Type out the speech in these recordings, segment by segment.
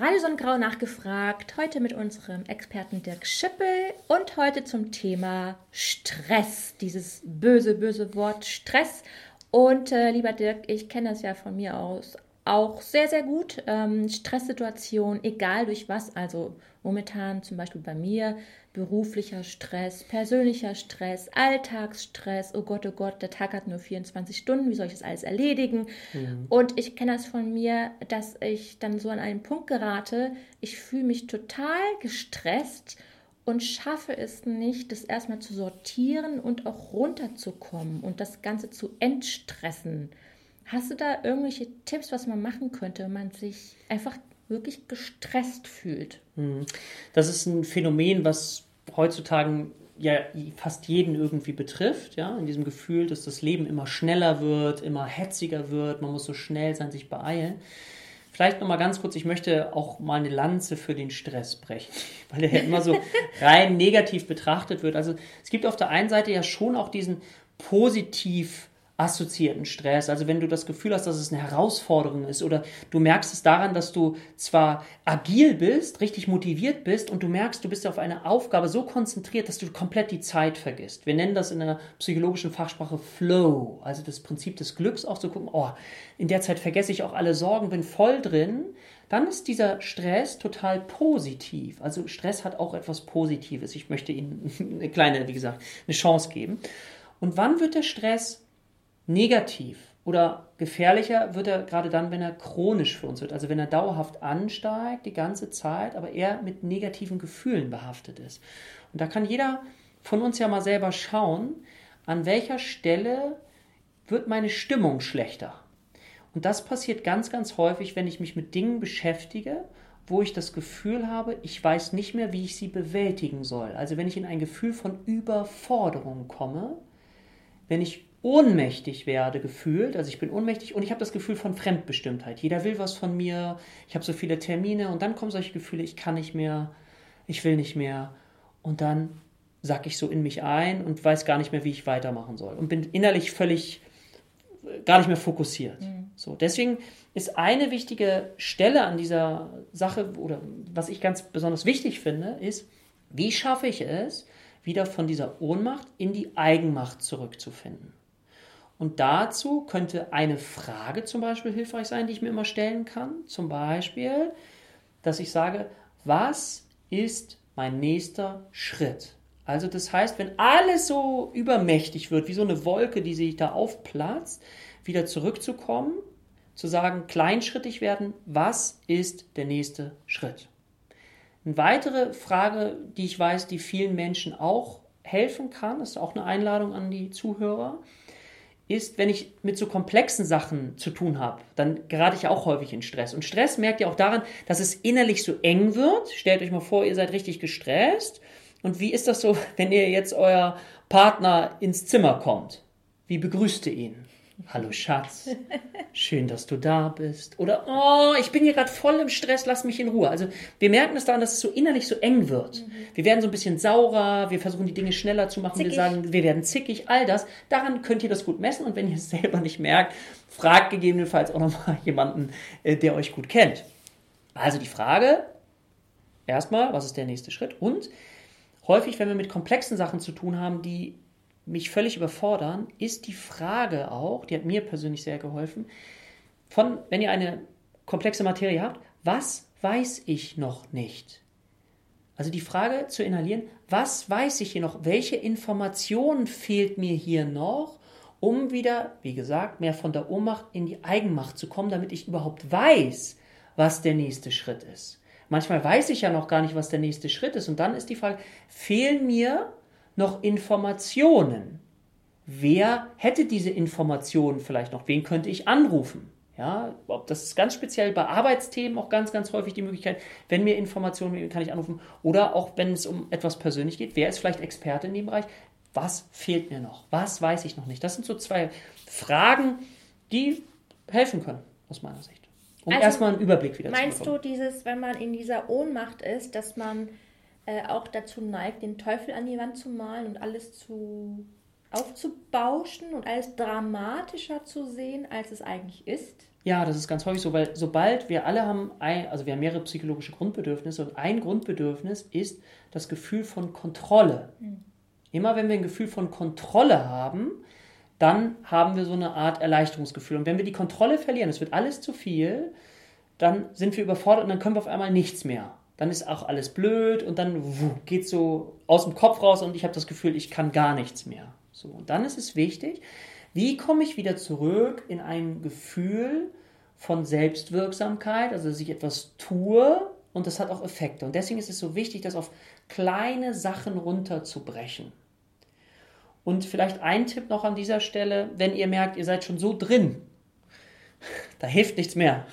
Radio Sonnengrau nachgefragt. Heute mit unserem Experten Dirk Schippel und heute zum Thema Stress. Dieses böse, böse Wort Stress. Und äh, lieber Dirk, ich kenne das ja von mir aus auch sehr, sehr gut. Ähm, Stresssituation, egal durch was. Also momentan zum Beispiel bei mir beruflicher Stress, persönlicher Stress, Alltagsstress. Oh Gott, oh Gott, der Tag hat nur 24 Stunden. Wie soll ich das alles erledigen? Mhm. Und ich kenne das von mir, dass ich dann so an einen Punkt gerate. Ich fühle mich total gestresst und schaffe es nicht, das erstmal zu sortieren und auch runterzukommen und das Ganze zu entstressen. Hast du da irgendwelche Tipps, was man machen könnte, wenn man sich einfach wirklich gestresst fühlt? Hm. Das ist ein Phänomen, was heutzutage ja fast jeden irgendwie betrifft, ja, in diesem Gefühl, dass das Leben immer schneller wird, immer hetziger wird, man muss so schnell sein, sich beeilen. Vielleicht noch mal ganz kurz, ich möchte auch mal eine Lanze für den Stress brechen, weil der ja immer so rein negativ betrachtet wird. Also es gibt auf der einen Seite ja schon auch diesen positiv assoziierten Stress. Also wenn du das Gefühl hast, dass es eine Herausforderung ist oder du merkst es daran, dass du zwar agil bist, richtig motiviert bist und du merkst, du bist auf eine Aufgabe so konzentriert, dass du komplett die Zeit vergisst. Wir nennen das in der psychologischen Fachsprache Flow, also das Prinzip des Glücks auch zu gucken, oh, in der Zeit vergesse ich auch alle Sorgen, bin voll drin. Dann ist dieser Stress total positiv. Also Stress hat auch etwas Positives. Ich möchte Ihnen eine kleine, wie gesagt, eine Chance geben. Und wann wird der Stress Negativ oder gefährlicher wird er gerade dann, wenn er chronisch für uns wird, also wenn er dauerhaft ansteigt, die ganze Zeit, aber eher mit negativen Gefühlen behaftet ist. Und da kann jeder von uns ja mal selber schauen, an welcher Stelle wird meine Stimmung schlechter. Und das passiert ganz, ganz häufig, wenn ich mich mit Dingen beschäftige, wo ich das Gefühl habe, ich weiß nicht mehr, wie ich sie bewältigen soll. Also wenn ich in ein Gefühl von Überforderung komme, wenn ich ohnmächtig werde gefühlt. Also ich bin ohnmächtig und ich habe das Gefühl von Fremdbestimmtheit. Jeder will was von mir, ich habe so viele Termine und dann kommen solche Gefühle, ich kann nicht mehr, ich will nicht mehr. Und dann sack ich so in mich ein und weiß gar nicht mehr, wie ich weitermachen soll. Und bin innerlich völlig äh, gar nicht mehr fokussiert. Mhm. So, deswegen ist eine wichtige Stelle an dieser Sache, oder was ich ganz besonders wichtig finde, ist, wie schaffe ich es, wieder von dieser Ohnmacht in die Eigenmacht zurückzufinden. Und dazu könnte eine Frage zum Beispiel hilfreich sein, die ich mir immer stellen kann. Zum Beispiel, dass ich sage, was ist mein nächster Schritt? Also das heißt, wenn alles so übermächtig wird, wie so eine Wolke, die sich da aufplatzt, wieder zurückzukommen, zu sagen, kleinschrittig werden, was ist der nächste Schritt? Eine weitere Frage, die ich weiß, die vielen Menschen auch helfen kann, ist auch eine Einladung an die Zuhörer, ist, wenn ich mit so komplexen Sachen zu tun habe, dann gerate ich auch häufig in Stress. Und Stress merkt ihr auch daran, dass es innerlich so eng wird. Stellt euch mal vor, ihr seid richtig gestresst. Und wie ist das so, wenn ihr jetzt euer Partner ins Zimmer kommt? Wie begrüßt ihr ihn? Hallo Schatz, schön, dass du da bist. Oder, oh, ich bin hier gerade voll im Stress, lass mich in Ruhe. Also wir merken es daran, dass es so innerlich so eng wird. Mhm. Wir werden so ein bisschen saurer, wir versuchen die Dinge schneller zu machen, zickig. wir sagen, wir werden zickig, all das. Daran könnt ihr das gut messen und wenn ihr es selber nicht merkt, fragt gegebenenfalls auch nochmal jemanden, äh, der euch gut kennt. Also die Frage, erstmal, was ist der nächste Schritt? Und häufig, wenn wir mit komplexen Sachen zu tun haben, die mich völlig überfordern, ist die Frage auch, die hat mir persönlich sehr geholfen, von, wenn ihr eine komplexe Materie habt, was weiß ich noch nicht? Also die Frage zu inhalieren, was weiß ich hier noch? Welche Information fehlt mir hier noch, um wieder, wie gesagt, mehr von der Ohnmacht in die Eigenmacht zu kommen, damit ich überhaupt weiß, was der nächste Schritt ist. Manchmal weiß ich ja noch gar nicht, was der nächste Schritt ist. Und dann ist die Frage, fehlen mir noch Informationen? Wer hätte diese Informationen vielleicht noch? Wen könnte ich anrufen? Ja, ob das ist ganz speziell bei Arbeitsthemen auch ganz, ganz häufig die Möglichkeit, wenn mir Informationen kann ich anrufen. Oder auch wenn es um etwas persönlich geht, wer ist vielleicht Experte in dem Bereich? Was fehlt mir noch? Was weiß ich noch nicht? Das sind so zwei Fragen, die helfen können, aus meiner Sicht. Um also, erstmal einen Überblick wieder meinst zu bekommen. Meinst du dieses, wenn man in dieser Ohnmacht ist, dass man äh, auch dazu neigt, den Teufel an die Wand zu malen und alles zu aufzubauschen und alles dramatischer zu sehen, als es eigentlich ist? Ja, das ist ganz häufig so, weil sobald wir alle haben, ein, also wir haben mehrere psychologische Grundbedürfnisse und ein Grundbedürfnis ist das Gefühl von Kontrolle. Mhm. Immer wenn wir ein Gefühl von Kontrolle haben, dann haben wir so eine Art Erleichterungsgefühl. Und wenn wir die Kontrolle verlieren, es wird alles zu viel, dann sind wir überfordert und dann können wir auf einmal nichts mehr. Dann ist auch alles blöd und dann geht so aus dem Kopf raus und ich habe das Gefühl, ich kann gar nichts mehr. So, und dann ist es wichtig, wie komme ich wieder zurück in ein Gefühl von Selbstwirksamkeit, also dass ich etwas tue und das hat auch Effekte. Und deswegen ist es so wichtig, das auf kleine Sachen runterzubrechen. Und vielleicht ein Tipp noch an dieser Stelle, wenn ihr merkt, ihr seid schon so drin, da hilft nichts mehr,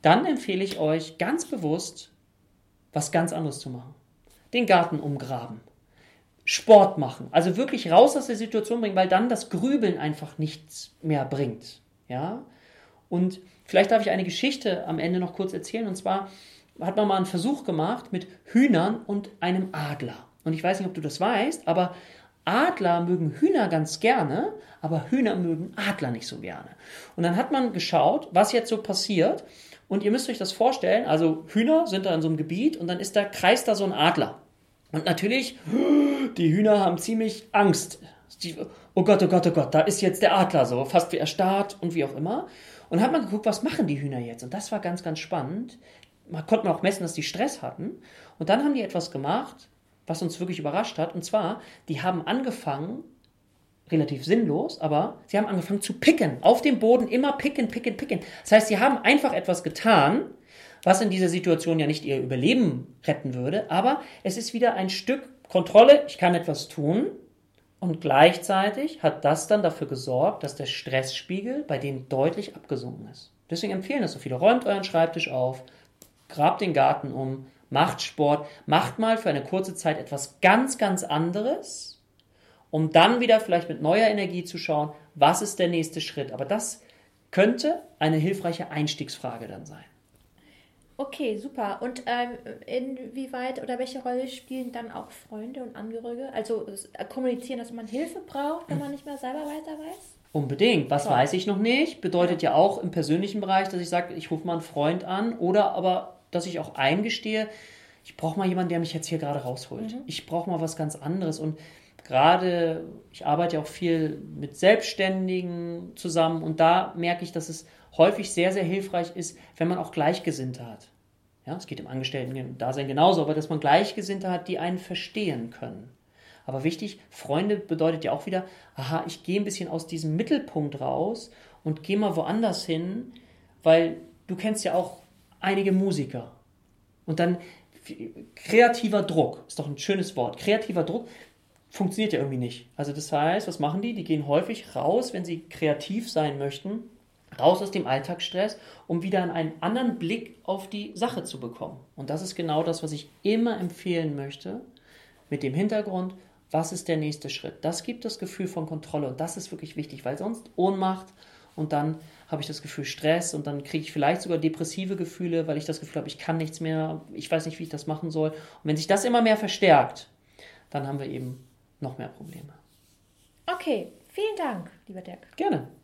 dann empfehle ich euch ganz bewusst, was ganz anderes zu machen. Den Garten umgraben. Sport machen. Also wirklich raus aus der Situation bringen, weil dann das Grübeln einfach nichts mehr bringt. Ja? Und vielleicht darf ich eine Geschichte am Ende noch kurz erzählen. Und zwar hat man mal einen Versuch gemacht mit Hühnern und einem Adler. Und ich weiß nicht, ob du das weißt, aber Adler mögen Hühner ganz gerne, aber Hühner mögen Adler nicht so gerne. Und dann hat man geschaut, was jetzt so passiert. Und ihr müsst euch das vorstellen, also Hühner sind da in so einem Gebiet und dann ist da, kreist da so ein Adler. Und natürlich, die Hühner haben ziemlich Angst. oh Gott, oh Gott, oh Gott, da ist jetzt der Adler so, fast wie erstarrt und wie auch immer. Und hat man geguckt, was machen die Hühner jetzt? Und das war ganz, ganz spannend. Man konnte auch messen, dass die Stress hatten. Und dann haben die etwas gemacht, was uns wirklich überrascht hat. Und zwar, die haben angefangen, relativ sinnlos, aber sie haben angefangen zu picken. Auf dem Boden immer picken, picken, picken. Das heißt, sie haben einfach etwas getan, was in dieser Situation ja nicht ihr Überleben retten würde, aber es ist wieder ein Stück Kontrolle, ich kann etwas tun und gleichzeitig hat das dann dafür gesorgt, dass der Stressspiegel bei denen deutlich abgesunken ist. Deswegen empfehlen das so viele. Räumt euren Schreibtisch auf, grabt den Garten um, macht Sport, macht mal für eine kurze Zeit etwas ganz, ganz anderes, um dann wieder vielleicht mit neuer Energie zu schauen, was ist der nächste Schritt. Aber das könnte eine hilfreiche Einstiegsfrage dann sein. Okay, super. Und ähm, inwieweit oder welche Rolle spielen dann auch Freunde und Angehörige? Also äh, kommunizieren, dass man Hilfe braucht, wenn man nicht mehr selber weiter weiß? Unbedingt. Was Toll. weiß ich noch nicht? Bedeutet ja. ja auch im persönlichen Bereich, dass ich sage, ich rufe mal einen Freund an oder aber, dass ich auch eingestehe, ich brauche mal jemanden, der mich jetzt hier gerade rausholt. Mhm. Ich brauche mal was ganz anderes. Und gerade, ich arbeite auch viel mit Selbstständigen zusammen und da merke ich, dass es häufig sehr, sehr hilfreich ist, wenn man auch Gleichgesinnte hat. Ja, es geht im Angestellten-Dasein genauso, aber dass man Gleichgesinnte hat, die einen verstehen können. Aber wichtig, Freunde bedeutet ja auch wieder, aha, ich gehe ein bisschen aus diesem Mittelpunkt raus und gehe mal woanders hin, weil du kennst ja auch einige Musiker. Und dann kreativer Druck, ist doch ein schönes Wort. Kreativer Druck funktioniert ja irgendwie nicht. Also das heißt, was machen die? Die gehen häufig raus, wenn sie kreativ sein möchten, raus aus dem Alltagsstress, um wieder einen anderen Blick auf die Sache zu bekommen. Und das ist genau das, was ich immer empfehlen möchte, mit dem Hintergrund, was ist der nächste Schritt. Das gibt das Gefühl von Kontrolle und das ist wirklich wichtig, weil sonst Ohnmacht und dann habe ich das Gefühl Stress und dann kriege ich vielleicht sogar depressive Gefühle, weil ich das Gefühl habe, ich kann nichts mehr, ich weiß nicht, wie ich das machen soll. Und wenn sich das immer mehr verstärkt, dann haben wir eben noch mehr Probleme. Okay, vielen Dank, lieber Dirk. Gerne.